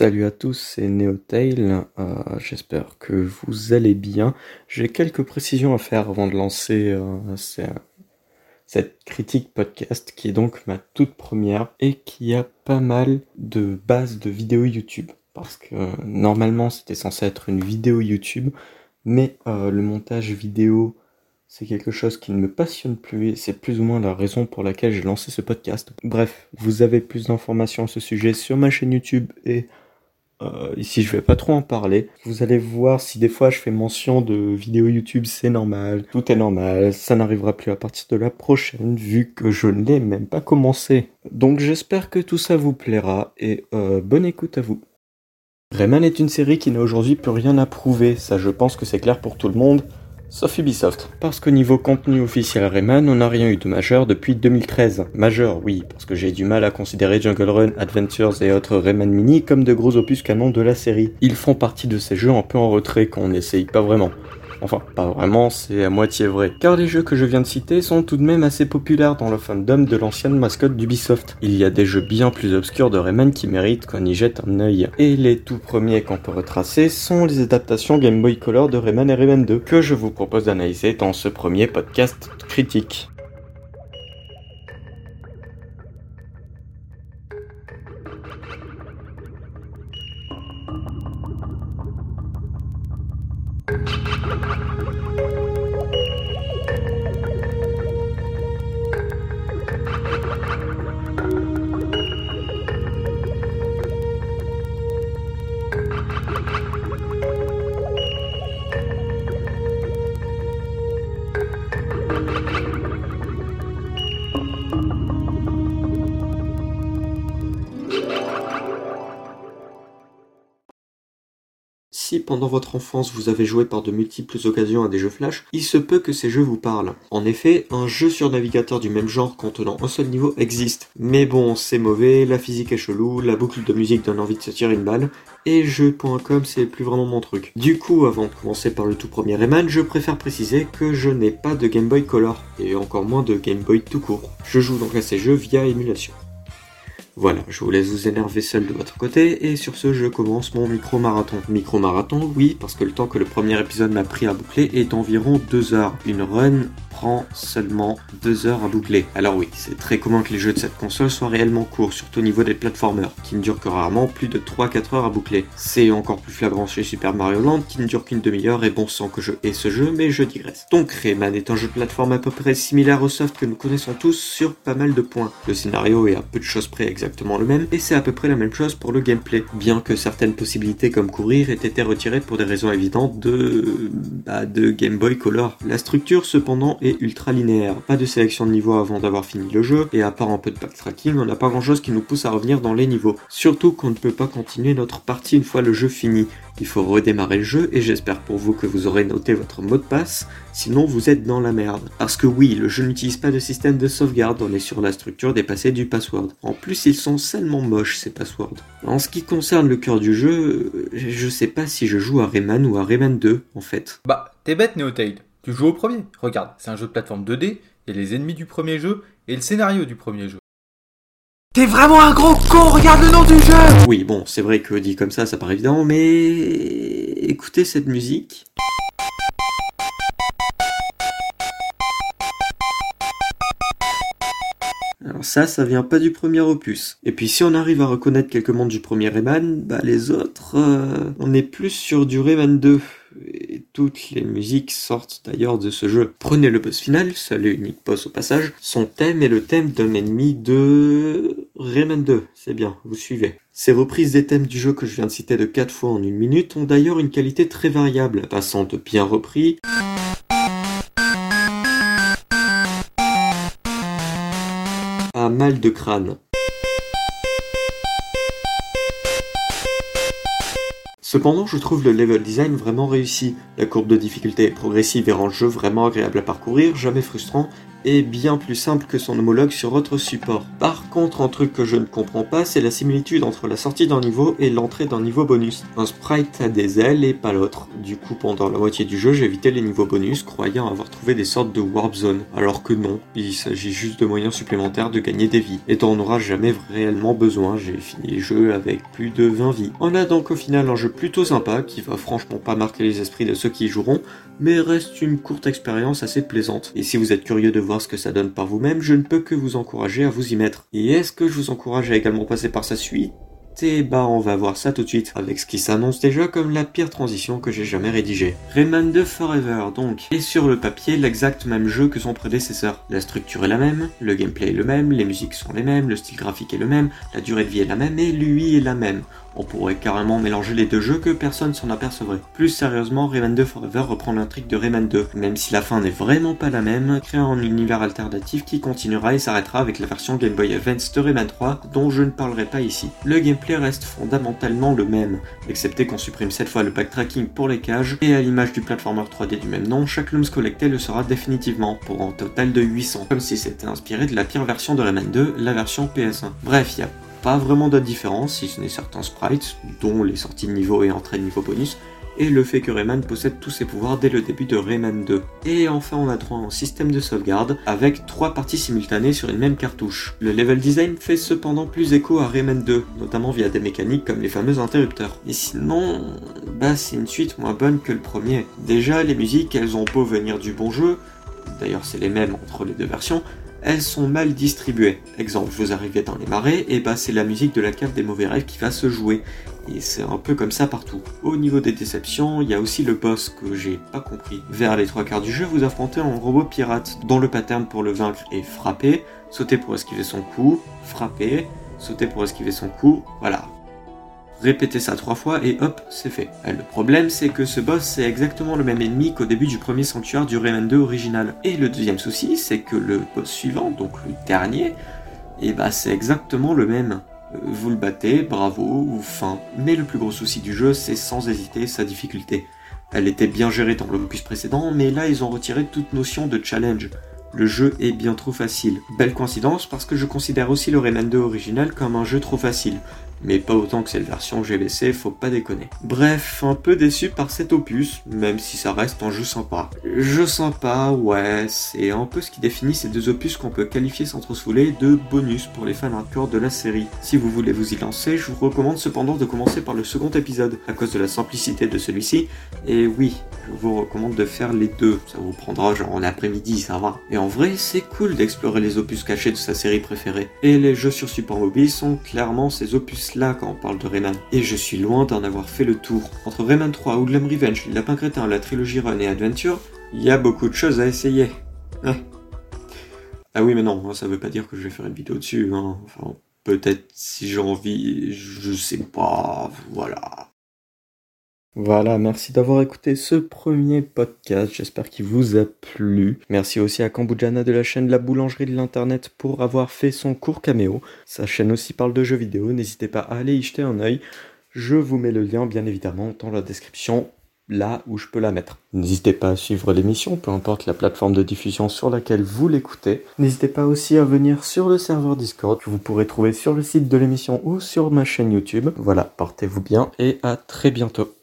Salut à tous, c'est Neotail. Euh, J'espère que vous allez bien. J'ai quelques précisions à faire avant de lancer euh, cette critique podcast qui est donc ma toute première et qui a pas mal de bases de vidéos YouTube. Parce que euh, normalement c'était censé être une vidéo YouTube, mais le montage vidéo c'est quelque chose qui ne me passionne plus et c'est plus ou moins la raison pour laquelle j'ai lancé ce podcast. Bref, vous avez plus d'informations à ce sujet sur ma chaîne YouTube et euh, ici je vais pas trop en parler. Vous allez voir si des fois je fais mention de vidéos YouTube, c'est normal, tout est normal, ça n'arrivera plus à partir de la prochaine vu que je ne l'ai même pas commencé. Donc j'espère que tout ça vous plaira et euh, bonne écoute à vous. Rayman est une série qui n'a aujourd'hui plus rien à prouver, ça je pense que c'est clair pour tout le monde. Sauf Ubisoft. Parce qu'au niveau contenu officiel Rayman, on n'a rien eu de majeur depuis 2013. Majeur, oui, parce que j'ai du mal à considérer Jungle Run, Adventures et autres Rayman Mini comme de gros opus canons de la série. Ils font partie de ces jeux un peu en retrait quand on n'essaye pas vraiment. Enfin, pas vraiment, c'est à moitié vrai. Car les jeux que je viens de citer sont tout de même assez populaires dans le fandom de l'ancienne mascotte d'Ubisoft. Il y a des jeux bien plus obscurs de Rayman qui méritent qu'on y jette un œil. Et les tout premiers qu'on peut retracer sont les adaptations Game Boy Color de Rayman et Rayman 2, que je vous propose d'analyser dans ce premier podcast critique. Pendant votre enfance vous avez joué par de multiples occasions à des jeux flash, il se peut que ces jeux vous parlent. En effet, un jeu sur navigateur du même genre contenant un seul niveau existe. Mais bon, c'est mauvais, la physique est chelou, la boucle de musique donne envie de se tirer une balle, et jeux.com c'est plus vraiment mon truc. Du coup, avant de commencer par le tout premier Rayman, je préfère préciser que je n'ai pas de Game Boy Color, et encore moins de Game Boy tout court. Je joue donc à ces jeux via émulation. Voilà, je vous laisse vous énerver seul de votre côté, et sur ce, je commence mon micro-marathon. Micro-marathon, oui, parce que le temps que le premier épisode m'a pris à boucler est d'environ 2 heures. Une run prend seulement 2 heures à boucler. Alors oui, c'est très commun que les jeux de cette console soient réellement courts, surtout au niveau des platformers, qui ne durent que rarement plus de 3-4 heures à boucler. C'est encore plus flagrant chez Super Mario Land, qui ne dure qu'une demi-heure, et bon sang que je hais ce jeu, mais je digresse. Donc Rayman est un jeu de plateforme à peu près similaire au soft que nous connaissons tous sur pas mal de points. Le scénario est à peu de choses près le même, et c'est à peu près la même chose pour le gameplay, bien que certaines possibilités comme courir aient été retirées pour des raisons évidentes de... Bah, de Game Boy Color. La structure cependant est ultra linéaire, pas de sélection de niveau avant d'avoir fini le jeu, et à part un peu de backtracking, on n'a pas grand chose qui nous pousse à revenir dans les niveaux. Surtout qu'on ne peut pas continuer notre partie une fois le jeu fini. Il faut redémarrer le jeu et j'espère pour vous que vous aurez noté votre mot de passe, sinon vous êtes dans la merde. Parce que oui, le jeu n'utilise pas de système de sauvegarde, on est sur la structure dépassée du password. En plus, ils sont seulement moches ces passwords. En ce qui concerne le cœur du jeu, je sais pas si je joue à Rayman ou à Rayman 2 en fait. Bah, t'es bête Neotail. Tu joues au premier. Regarde, c'est un jeu de plateforme 2D, et les ennemis du premier jeu, et le scénario du premier jeu. T'es vraiment un gros con, regarde le nom du jeu Oui, bon, c'est vrai que dit comme ça, ça paraît évident, mais écoutez cette musique. Ça, ça vient pas du premier opus. Et puis si on arrive à reconnaître quelques mondes du premier Rayman, bah les autres, euh, on est plus sur du Rayman 2. Et toutes les musiques sortent d'ailleurs de ce jeu. Prenez le boss final, seul et unique boss au passage. Son thème est le thème d'un ennemi de Rayman 2. C'est bien, vous suivez. Ces reprises des thèmes du jeu que je viens de citer de 4 fois en une minute ont d'ailleurs une qualité très variable, passant de bien repris mal de crâne. Cependant, je trouve le level design vraiment réussi. La courbe de difficulté progressive et rend le jeu vraiment agréable à parcourir, jamais frustrant, est bien plus simple que son homologue sur autre support. Par contre, un truc que je ne comprends pas, c'est la similitude entre la sortie d'un niveau et l'entrée d'un niveau bonus. Un sprite a des ailes et pas l'autre. Du coup, pendant la moitié du jeu, évité les niveaux bonus, croyant avoir trouvé des sortes de warp zone. Alors que non, il s'agit juste de moyens supplémentaires de gagner des vies. Et on n'aura jamais réellement besoin, j'ai fini le jeu avec plus de 20 vies. On a donc au final un jeu plutôt sympa, qui va franchement pas marquer les esprits de ceux qui y joueront, mais reste une courte expérience assez plaisante. Et si vous êtes curieux de voir ce que ça donne par vous-même, je ne peux que vous encourager à vous y mettre. Et est-ce que je vous encourage à également passer par sa suite? Et bah on va voir ça tout de suite, avec ce qui s'annonce déjà comme la pire transition que j'ai jamais rédigée. Rayman 2 Forever donc, et sur le papier l'exact même jeu que son prédécesseur. La structure est la même, le gameplay est le même, les musiques sont les mêmes, le style graphique est le même, la durée de vie est la même et lui est la même. On pourrait carrément mélanger les deux jeux que personne s'en apercevrait. Plus sérieusement, Rayman 2 Forever reprend l'intrigue de Rayman 2, même si la fin n'est vraiment pas la même, créant un univers alternatif qui continuera et s'arrêtera avec la version Game Boy Advance de Rayman 3, dont je ne parlerai pas ici. Le gameplay reste fondamentalement le même, excepté qu'on supprime cette fois le backtracking pour les cages, et à l'image du platformer 3D du même nom, chaque Looms collecté le sera définitivement, pour un total de 800, comme si c'était inspiré de la pire version de Rayman 2, la version PS1. Bref, il y a pas vraiment de différence, si ce n'est certains sprites, dont les sorties de niveau et entrées de niveau bonus, et le fait que Rayman possède tous ses pouvoirs dès le début de Rayman 2. Et enfin on a droit un système de sauvegarde avec trois parties simultanées sur une même cartouche. Le level design fait cependant plus écho à Rayman 2, notamment via des mécaniques comme les fameux interrupteurs. Et sinon, bah c'est une suite moins bonne que le premier. Déjà les musiques elles ont beau venir du bon jeu, d'ailleurs c'est les mêmes entre les deux versions, elles sont mal distribuées. Exemple, vous arrivez dans les marais, et bah c'est la musique de la cave des mauvais rêves qui va se jouer. Et c'est un peu comme ça partout. Au niveau des déceptions, il y a aussi le boss que j'ai pas compris. Vers les trois quarts du jeu, vous affrontez un robot pirate, dont le pattern pour le vaincre est frapper, sauter pour esquiver son coup, frapper, sauter pour esquiver son coup, voilà. Répétez ça trois fois et hop, c'est fait. Euh, le problème, c'est que ce boss, c'est exactement le même ennemi qu'au début du premier sanctuaire du Rayman 2 original. Et le deuxième souci, c'est que le boss suivant, donc le dernier, et eh bah c'est exactement le même. Euh, vous le battez, bravo, ou fin. Mais le plus gros souci du jeu, c'est sans hésiter sa difficulté. Elle était bien gérée dans l'opus précédent, mais là ils ont retiré toute notion de challenge. Le jeu est bien trop facile. Belle coïncidence parce que je considère aussi le Rayman 2 original comme un jeu trop facile mais pas autant que cette version GBC, faut pas déconner. Bref, un peu déçu par cet opus, même si ça reste un jeu sympa. Jeu sympa, ouais, c'est un peu ce qui définit ces deux opus qu'on peut qualifier sans trop se de bonus pour les fans hardcore de la série. Si vous voulez vous y lancer, je vous recommande cependant de commencer par le second épisode, à cause de la simplicité de celui-ci, et oui, je vous recommande de faire les deux, ça vous prendra genre en après-midi, ça va. Et en vrai, c'est cool d'explorer les opus cachés de sa série préférée, et les jeux sur support mobile sont clairement ces opus là quand on parle de Rayman. Et je suis loin d'en avoir fait le tour. Entre Rayman 3, Woodland Revenge, Lapin Crétin, la trilogie Run et Adventure, il y a beaucoup de choses à essayer. Ah oui, mais non, ça veut pas dire que je vais faire une vidéo dessus. Hein. Enfin, peut-être si j'ai envie, je sais pas, voilà. Voilà, merci d'avoir écouté ce premier podcast. J'espère qu'il vous a plu. Merci aussi à Kambujana de la chaîne La Boulangerie de l'Internet pour avoir fait son court caméo. Sa chaîne aussi parle de jeux vidéo. N'hésitez pas à aller y jeter un oeil. Je vous mets le lien, bien évidemment, dans la description, là où je peux la mettre. N'hésitez pas à suivre l'émission, peu importe la plateforme de diffusion sur laquelle vous l'écoutez. N'hésitez pas aussi à venir sur le serveur Discord que vous pourrez trouver sur le site de l'émission ou sur ma chaîne YouTube. Voilà, portez-vous bien et à très bientôt.